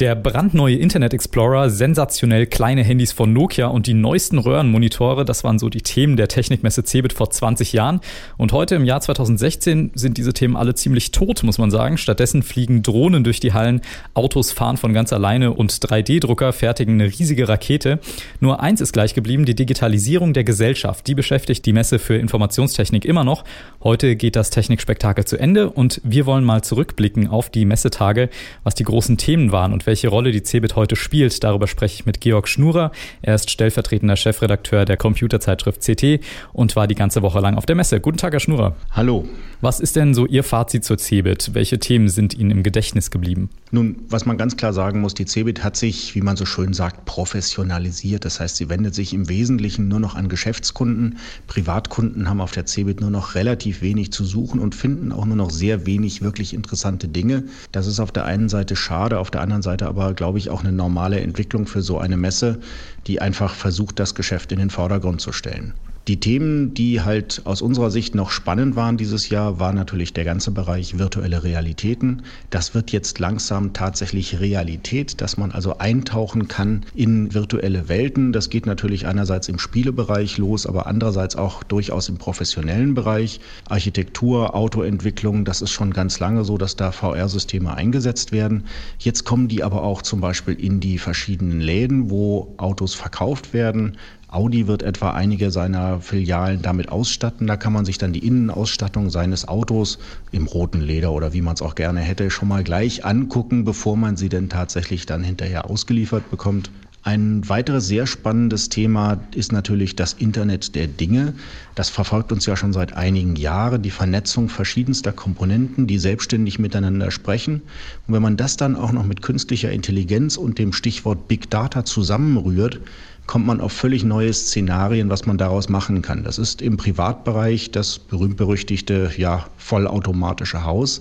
Der brandneue Internet Explorer, sensationell kleine Handys von Nokia und die neuesten Röhrenmonitore, das waren so die Themen der Technikmesse Cebit vor 20 Jahren. Und heute im Jahr 2016 sind diese Themen alle ziemlich tot, muss man sagen. Stattdessen fliegen Drohnen durch die Hallen, Autos fahren von ganz alleine und 3D-Drucker fertigen eine riesige Rakete. Nur eins ist gleich geblieben, die Digitalisierung der Gesellschaft. Die beschäftigt die Messe für Informationstechnik immer noch. Heute geht das Technikspektakel zu Ende und wir wollen mal zurückblicken auf die Messetage, was die großen Themen waren und welche Rolle die CeBIT heute spielt, darüber spreche ich mit Georg Schnurer. Er ist stellvertretender Chefredakteur der Computerzeitschrift CT und war die ganze Woche lang auf der Messe. Guten Tag, Herr Schnurer. Hallo. Was ist denn so Ihr Fazit zur CeBIT? Welche Themen sind Ihnen im Gedächtnis geblieben? Nun, was man ganz klar sagen muss, die CeBIT hat sich, wie man so schön sagt, professionalisiert. Das heißt, sie wendet sich im Wesentlichen nur noch an Geschäftskunden. Privatkunden haben auf der CeBIT nur noch relativ wenig zu suchen und finden auch nur noch sehr wenig wirklich interessante Dinge. Das ist auf der einen Seite schade, auf der anderen Seite aber, glaube ich, auch eine normale Entwicklung für so eine Messe, die einfach versucht, das Geschäft in den Vordergrund zu stellen. Die Themen, die halt aus unserer Sicht noch spannend waren dieses Jahr, war natürlich der ganze Bereich virtuelle Realitäten. Das wird jetzt langsam tatsächlich Realität, dass man also eintauchen kann in virtuelle Welten. Das geht natürlich einerseits im Spielebereich los, aber andererseits auch durchaus im professionellen Bereich. Architektur, Autoentwicklung, das ist schon ganz lange so, dass da VR-Systeme eingesetzt werden. Jetzt kommen die aber auch zum Beispiel in die verschiedenen Läden, wo Autos verkauft werden. Audi wird etwa einige seiner Filialen damit ausstatten. Da kann man sich dann die Innenausstattung seines Autos im roten Leder oder wie man es auch gerne hätte, schon mal gleich angucken, bevor man sie denn tatsächlich dann hinterher ausgeliefert bekommt. Ein weiteres sehr spannendes Thema ist natürlich das Internet der Dinge. Das verfolgt uns ja schon seit einigen Jahren, die Vernetzung verschiedenster Komponenten, die selbstständig miteinander sprechen. Und wenn man das dann auch noch mit künstlicher Intelligenz und dem Stichwort Big Data zusammenrührt, kommt man auf völlig neue Szenarien, was man daraus machen kann. Das ist im Privatbereich das berühmt-berüchtigte, ja, vollautomatische Haus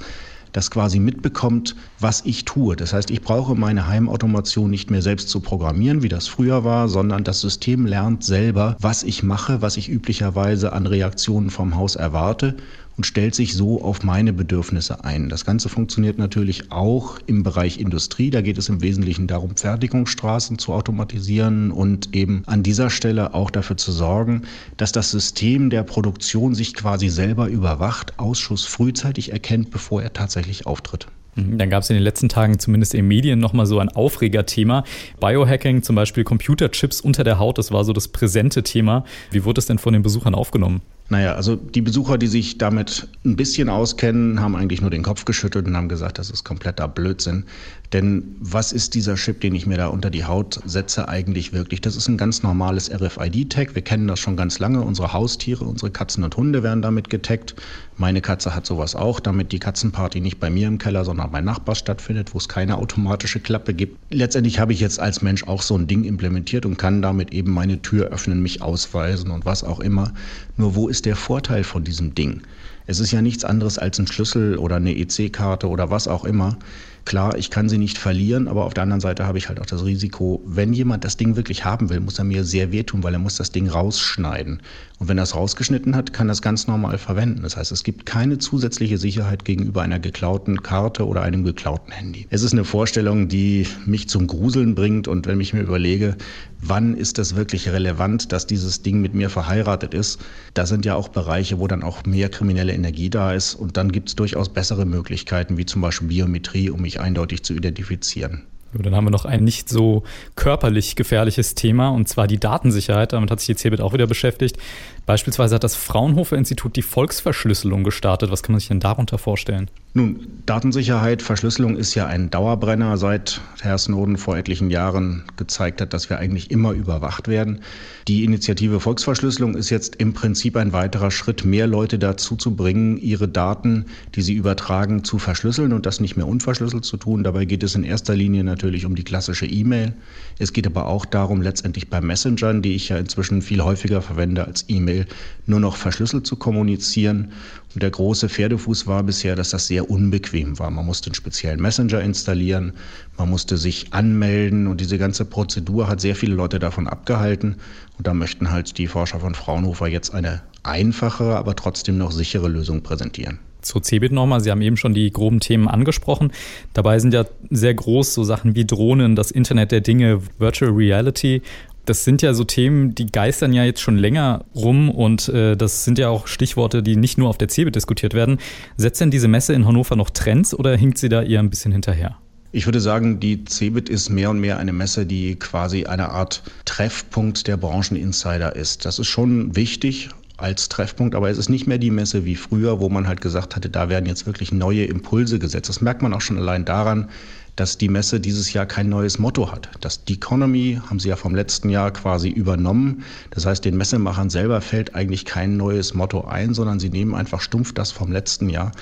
das quasi mitbekommt, was ich tue. Das heißt, ich brauche meine Heimautomation nicht mehr selbst zu programmieren, wie das früher war, sondern das System lernt selber, was ich mache, was ich üblicherweise an Reaktionen vom Haus erwarte und stellt sich so auf meine Bedürfnisse ein. Das Ganze funktioniert natürlich auch im Bereich Industrie. Da geht es im Wesentlichen darum, Fertigungsstraßen zu automatisieren und eben an dieser Stelle auch dafür zu sorgen, dass das System der Produktion sich quasi selber überwacht, Ausschuss frühzeitig erkennt, bevor er tatsächlich auftritt. Mhm, dann gab es in den letzten Tagen zumindest in Medien nochmal so ein Aufregerthema. Biohacking, zum Beispiel Computerchips unter der Haut, das war so das präsente Thema. Wie wurde es denn von den Besuchern aufgenommen? Naja, also die Besucher, die sich damit ein bisschen auskennen, haben eigentlich nur den Kopf geschüttelt und haben gesagt, das ist kompletter Blödsinn. Denn was ist dieser Chip, den ich mir da unter die Haut setze, eigentlich wirklich? Das ist ein ganz normales RFID-Tag. Wir kennen das schon ganz lange. Unsere Haustiere, unsere Katzen und Hunde werden damit getaggt. Meine Katze hat sowas auch, damit die Katzenparty nicht bei mir im Keller, sondern bei Nachbar stattfindet, wo es keine automatische Klappe gibt. Letztendlich habe ich jetzt als Mensch auch so ein Ding implementiert und kann damit eben meine Tür öffnen, mich ausweisen und was auch immer. Nur wo ist der Vorteil von diesem Ding? Es ist ja nichts anderes als ein Schlüssel oder eine EC-Karte oder was auch immer. Klar, ich kann sie nicht verlieren, aber auf der anderen Seite habe ich halt auch das Risiko, wenn jemand das Ding wirklich haben will, muss er mir sehr wehtun, weil er muss das Ding rausschneiden. Und wenn er es rausgeschnitten hat, kann er es ganz normal verwenden. Das heißt, es gibt keine zusätzliche Sicherheit gegenüber einer geklauten Karte oder einem geklauten Handy. Es ist eine Vorstellung, die mich zum Gruseln bringt. Und wenn ich mir überlege, wann ist das wirklich relevant, dass dieses Ding mit mir verheiratet ist, da sind ja auch Bereiche, wo dann auch mehr kriminelle Energie da ist. Und dann gibt es durchaus bessere Möglichkeiten, wie zum Beispiel Biometrie, um mich eindeutig zu identifizieren. Dann haben wir noch ein nicht so körperlich gefährliches Thema, und zwar die Datensicherheit. Damit hat sich die CeBIT auch wieder beschäftigt. Beispielsweise hat das Fraunhofer Institut die Volksverschlüsselung gestartet. Was kann man sich denn darunter vorstellen? Nun, Datensicherheit, Verschlüsselung ist ja ein Dauerbrenner, seit Herr Snowden vor etlichen Jahren gezeigt hat, dass wir eigentlich immer überwacht werden. Die Initiative Volksverschlüsselung ist jetzt im Prinzip ein weiterer Schritt, mehr Leute dazu zu bringen, ihre Daten, die sie übertragen, zu verschlüsseln und das nicht mehr unverschlüsselt zu tun. Dabei geht es in erster Linie natürlich um die klassische E-Mail. Es geht aber auch darum, letztendlich bei Messengern, die ich ja inzwischen viel häufiger verwende als E-Mail, nur noch verschlüsselt zu kommunizieren. Und der große Pferdefuß war bisher, dass das sehr unbequem war. Man musste einen speziellen Messenger installieren, man musste sich anmelden und diese ganze Prozedur hat sehr viele Leute davon abgehalten. Und da möchten halt die Forscher von Fraunhofer jetzt eine einfachere, aber trotzdem noch sichere Lösung präsentieren. Zur CeBIT nochmal, Sie haben eben schon die groben Themen angesprochen. Dabei sind ja sehr groß so Sachen wie Drohnen, das Internet der Dinge, Virtual Reality das sind ja so Themen, die geistern ja jetzt schon länger rum und äh, das sind ja auch Stichworte, die nicht nur auf der CeBIT diskutiert werden. Setzt denn diese Messe in Hannover noch Trends oder hinkt sie da eher ein bisschen hinterher? Ich würde sagen, die CeBIT ist mehr und mehr eine Messe, die quasi eine Art Treffpunkt der Brancheninsider ist. Das ist schon wichtig als Treffpunkt, aber es ist nicht mehr die Messe wie früher, wo man halt gesagt hatte, da werden jetzt wirklich neue Impulse gesetzt. Das merkt man auch schon allein daran, dass die Messe dieses Jahr kein neues Motto hat. Das Economy haben sie ja vom letzten Jahr quasi übernommen. Das heißt, den Messemachern selber fällt eigentlich kein neues Motto ein, sondern sie nehmen einfach stumpf das vom letzten Jahr.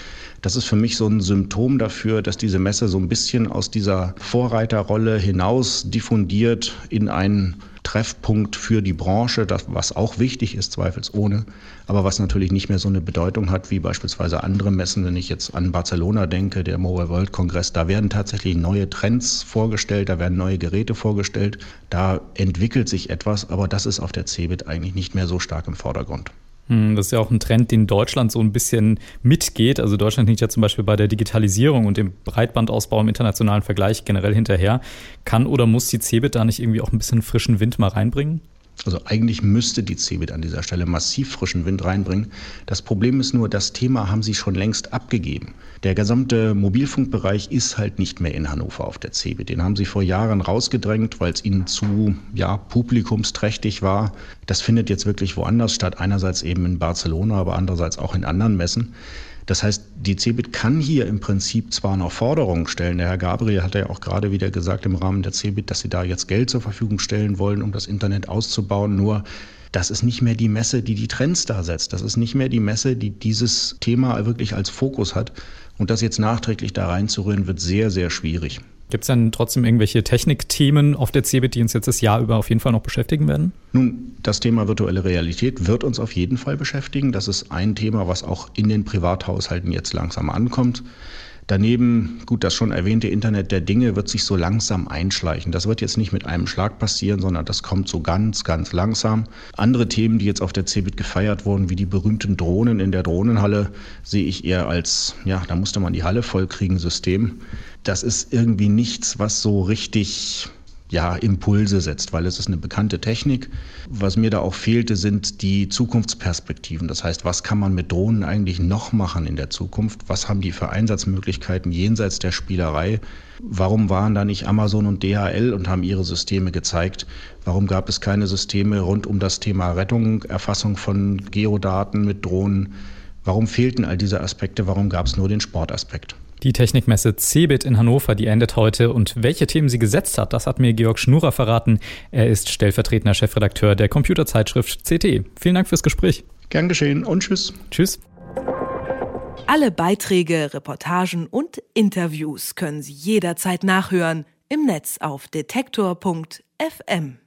Das ist für mich so ein Symptom dafür, dass diese Messe so ein bisschen aus dieser Vorreiterrolle hinaus diffundiert in einen Treffpunkt für die Branche, das, was auch wichtig ist, zweifelsohne, aber was natürlich nicht mehr so eine Bedeutung hat wie beispielsweise andere Messen. Wenn ich jetzt an Barcelona denke, der Mobile World Kongress, da werden tatsächlich neue Trends vorgestellt, da werden neue Geräte vorgestellt, da entwickelt sich etwas, aber das ist auf der CeBIT eigentlich nicht mehr so stark im Vordergrund. Hm, das ist ja auch ein Trend, den Deutschland so ein bisschen mitgeht. Also Deutschland liegt ja zum Beispiel bei der Digitalisierung und dem Breitbandausbau im internationalen Vergleich generell hinterher. Kann oder muss die CeBIT da nicht irgendwie auch ein bisschen frischen Wind mal reinbringen? Also eigentlich müsste die CeBIT an dieser Stelle massiv frischen Wind reinbringen. Das Problem ist nur, das Thema haben sie schon längst abgegeben. Der gesamte Mobilfunkbereich ist halt nicht mehr in Hannover auf der CeBIT. Den haben sie vor Jahren rausgedrängt, weil es ihnen zu ja, publikumsträchtig war. Das findet jetzt wirklich woanders statt. Einerseits eben in Barcelona, aber andererseits auch in anderen Messen. Das heißt, die CeBIT kann hier im Prinzip zwar noch Forderungen stellen. Der Herr Gabriel hat ja auch gerade wieder gesagt im Rahmen der CeBIT, dass sie da jetzt Geld zur Verfügung stellen wollen, um das Internet auszubauen. Nur das ist nicht mehr die Messe, die die Trends da setzt. Das ist nicht mehr die Messe, die dieses Thema wirklich als Fokus hat. Und das jetzt nachträglich da reinzurühren, wird sehr, sehr schwierig. Gibt es denn trotzdem irgendwelche Technikthemen auf der CeBIT, die uns jetzt das Jahr über auf jeden Fall noch beschäftigen werden? Nun, das Thema virtuelle Realität wird uns auf jeden Fall beschäftigen. Das ist ein Thema, was auch in den Privathaushalten jetzt langsam ankommt. Daneben, gut, das schon erwähnte Internet der Dinge wird sich so langsam einschleichen. Das wird jetzt nicht mit einem Schlag passieren, sondern das kommt so ganz, ganz langsam. Andere Themen, die jetzt auf der CeBIT gefeiert wurden, wie die berühmten Drohnen in der Drohnenhalle, sehe ich eher als, ja, da musste man die Halle vollkriegen, System. Das ist irgendwie nichts, was so richtig ja, Impulse setzt, weil es ist eine bekannte Technik. Was mir da auch fehlte, sind die Zukunftsperspektiven. Das heißt, was kann man mit Drohnen eigentlich noch machen in der Zukunft? Was haben die für Einsatzmöglichkeiten jenseits der Spielerei? Warum waren da nicht Amazon und DHL und haben ihre Systeme gezeigt? Warum gab es keine Systeme rund um das Thema Rettung, Erfassung von Geodaten mit Drohnen? Warum fehlten all diese Aspekte? Warum gab es nur den Sportaspekt? Die Technikmesse CeBIT in Hannover, die endet heute. Und welche Themen sie gesetzt hat, das hat mir Georg Schnurer verraten. Er ist stellvertretender Chefredakteur der Computerzeitschrift CT. Vielen Dank fürs Gespräch. Gern geschehen und tschüss. Tschüss. Alle Beiträge, Reportagen und Interviews können Sie jederzeit nachhören im Netz auf detektor.fm.